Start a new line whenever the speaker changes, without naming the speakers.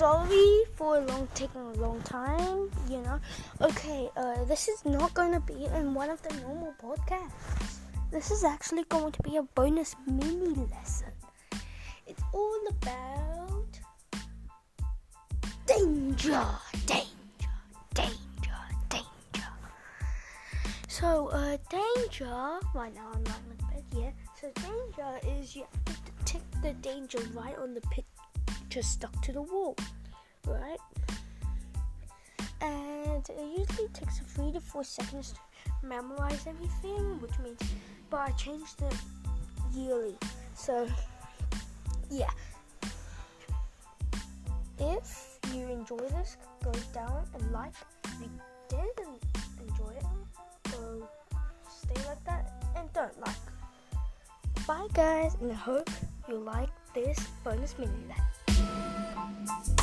sorry for long taking a long time. You know. Okay. Uh, this is not going to be in one of the normal podcasts. This is actually going to be a bonus mini lesson. It's all about danger, danger, danger, danger. So, uh, danger. Right now, I'm lying the bed. Yeah. So, danger is to detect the danger right on the picture stuck to the wall, right? And it usually takes three to four seconds to memorize everything, which means, but I changed it yearly. So, yeah. If you enjoy this, go down and like. If you didn't enjoy it, go stay like that and don't like. Bye guys, and I hope you like this bonus mini.